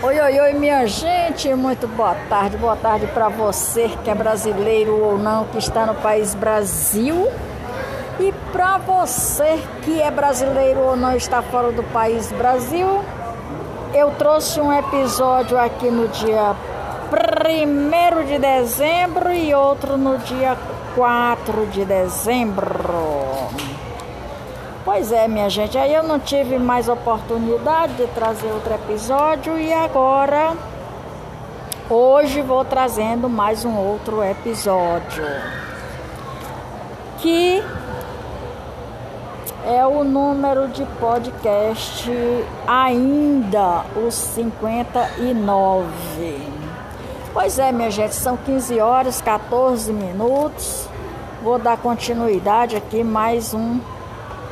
Oi, oi, oi, minha gente, muito boa tarde, boa tarde para você que é brasileiro ou não, que está no país Brasil. E para você que é brasileiro ou não está fora do país Brasil, eu trouxe um episódio aqui no dia 1 de dezembro e outro no dia 4 de dezembro. Pois é, minha gente, aí eu não tive mais oportunidade de trazer outro episódio e agora hoje vou trazendo mais um outro episódio. Que é o número de podcast ainda os 59. Pois é, minha gente, são 15 horas, 14 minutos. Vou dar continuidade aqui mais um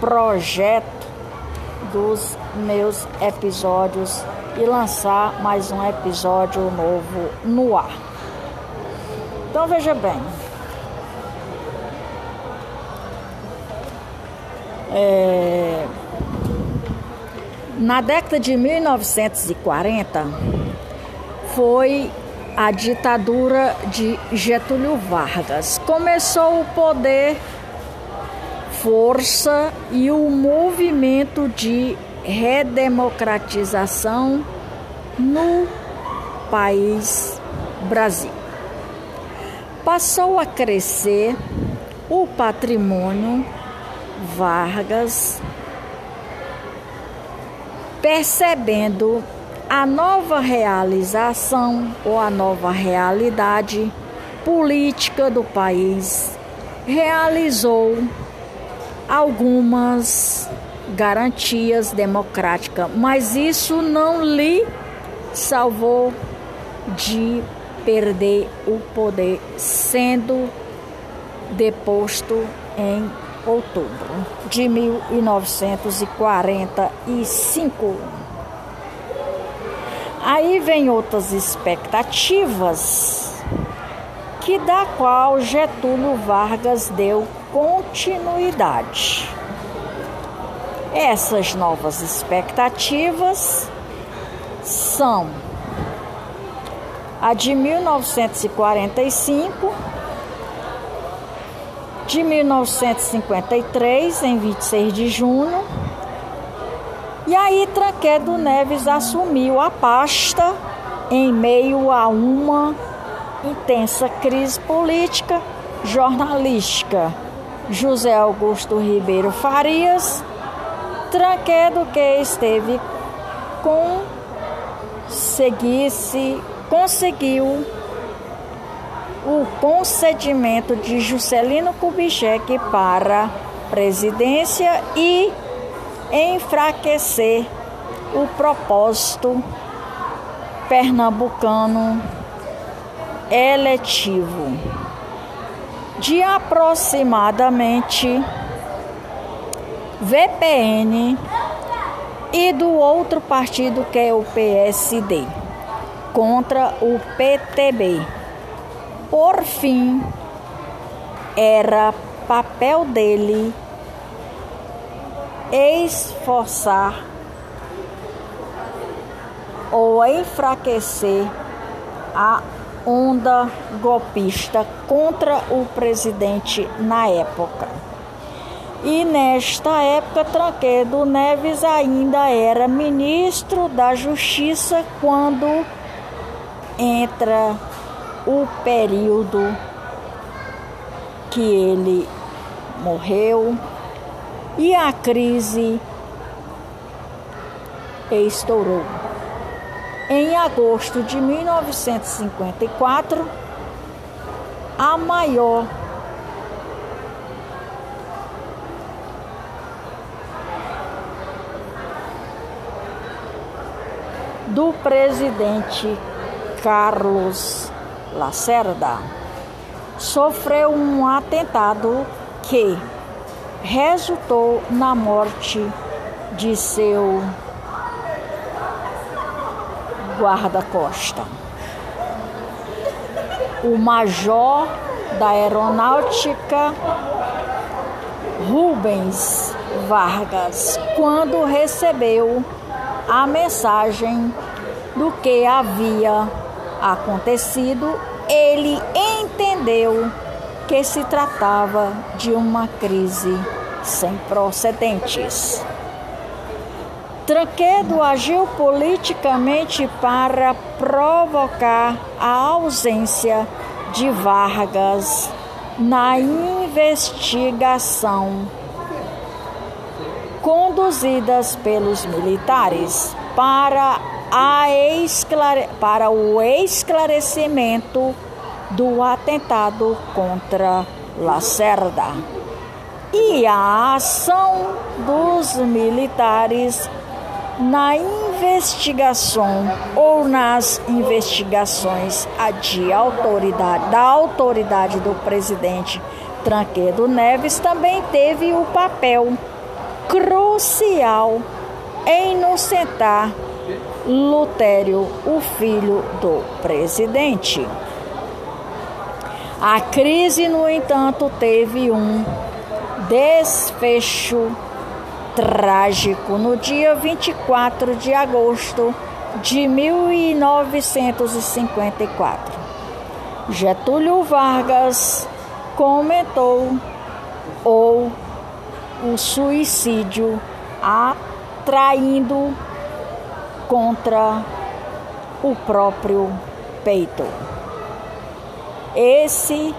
projeto dos meus episódios e lançar mais um episódio novo no ar. Então veja bem. É, na década de 1940 foi a ditadura de Getúlio Vargas. Começou o poder força e o movimento de redemocratização no país Brasil. Passou a crescer o patrimônio Vargas, percebendo a nova realização ou a nova realidade política do país, realizou algumas garantias democráticas, mas isso não lhe salvou de perder o poder, sendo deposto em outubro de 1945. Aí vem outras expectativas que da qual Getúlio Vargas deu continuidade. Essas novas expectativas são a de 1945, de 1953, em 26 de junho, e aí Tranquedo Neves assumiu a pasta em meio a uma intensa crise política, jornalística. José Augusto Ribeiro Farias, Tranquedo que esteve com seguisse, conseguiu o concedimento de Juscelino Kubitschek para presidência e enfraquecer o propósito pernambucano eletivo de aproximadamente VPN e do outro partido que é o PSD contra o PTB. Por fim, era papel dele esforçar ou enfraquecer a onda golpista contra o presidente na época. E nesta época, Tranquedo Neves ainda era ministro da Justiça quando entra o período que ele morreu e a crise estourou. Em agosto de 1954, a maior do presidente Carlos Lacerda sofreu um atentado que resultou na morte de seu guarda-costa. O major da aeronáutica Rubens Vargas, quando recebeu a mensagem do que havia acontecido, ele entendeu que se tratava de uma crise sem precedentes. Tranquedo agiu politicamente para provocar a ausência de Vargas na investigação conduzidas pelos militares para, a esclare... para o esclarecimento do atentado contra Lacerda. E a ação dos militares na investigação ou nas investigações de autoridade, da autoridade do presidente Tranquedo Neves também teve o papel crucial em inocentar Lutério, o filho do presidente. A crise, no entanto, teve um desfecho trágico no dia 24 de agosto de 1954. Getúlio Vargas comentou ou o suicídio atraindo contra o próprio peito. Esse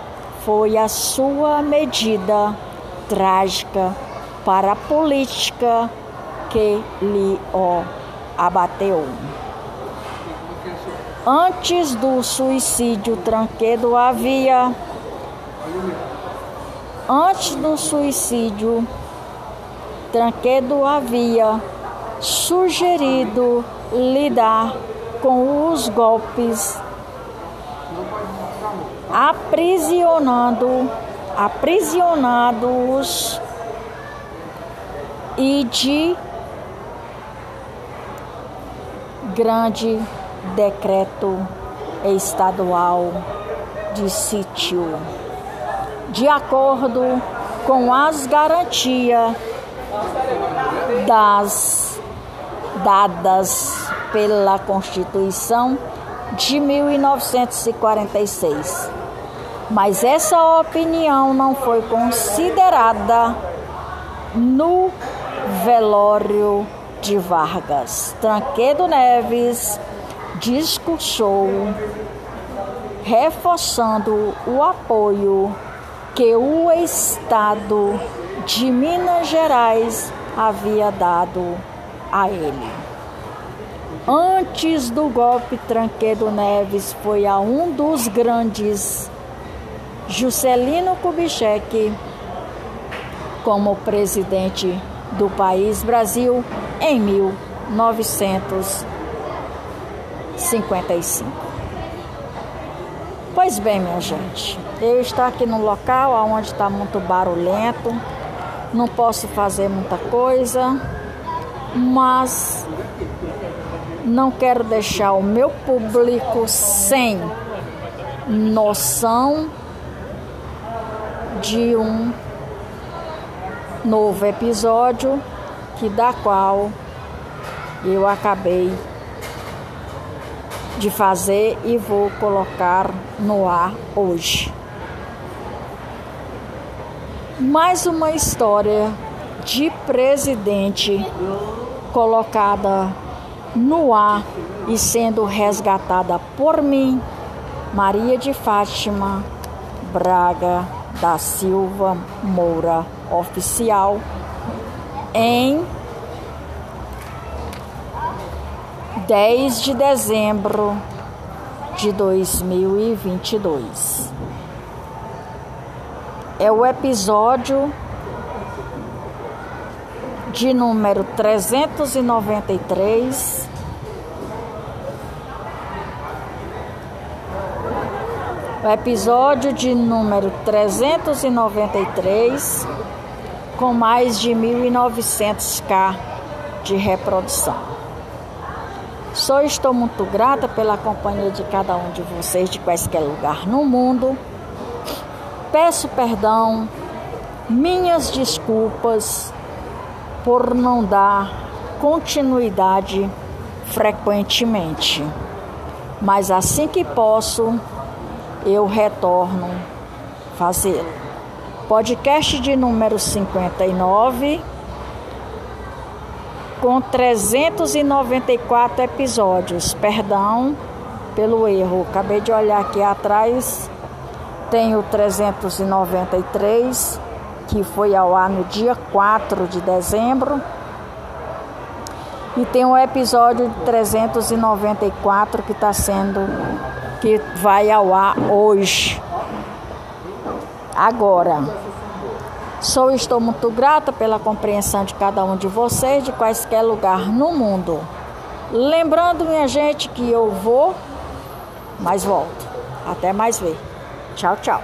foi a sua medida trágica para a política que lhe abateu. Antes do suicídio, Tranquedo havia antes do suicídio, Tranquedo havia sugerido lidar com os golpes aprisionando aprisionados e de grande decreto estadual de sítio, de acordo com as garantias das dadas pela Constituição de 1946. Mas essa opinião não foi considerada no velório de Vargas. Tranquedo Neves discursou reforçando o apoio que o Estado de Minas Gerais havia dado a ele. Antes do golpe, Tranquedo Neves foi a um dos grandes, Juscelino Kubitschek, como presidente do país Brasil em 1955. Pois bem, minha gente, eu estou aqui no local onde está muito barulhento, não posso fazer muita coisa, mas não quero deixar o meu público sem noção de um novo episódio que da qual eu acabei de fazer e vou colocar no ar hoje. Mais uma história de presidente colocada no ar e sendo resgatada por mim, Maria de Fátima Braga da Silva Moura oficial em 10 de dezembro de 2022. É o episódio de número 393. O episódio de número 393 com mais de 1.900k de reprodução. Só estou muito grata pela companhia de cada um de vocês de quaisquer lugar no mundo. Peço perdão, minhas desculpas por não dar continuidade frequentemente. Mas assim que posso, eu retorno fazê-lo. Podcast de número 59 com 394 episódios. Perdão pelo erro. Acabei de olhar aqui atrás. Tenho 393, que foi ao ar no dia 4 de dezembro. E tem o um episódio 394 que está sendo que vai ao ar hoje. Agora, sou estou muito grata pela compreensão de cada um de vocês de quaisquer lugar no mundo. Lembrando, minha gente, que eu vou, mas volto. Até mais ver. Tchau, tchau.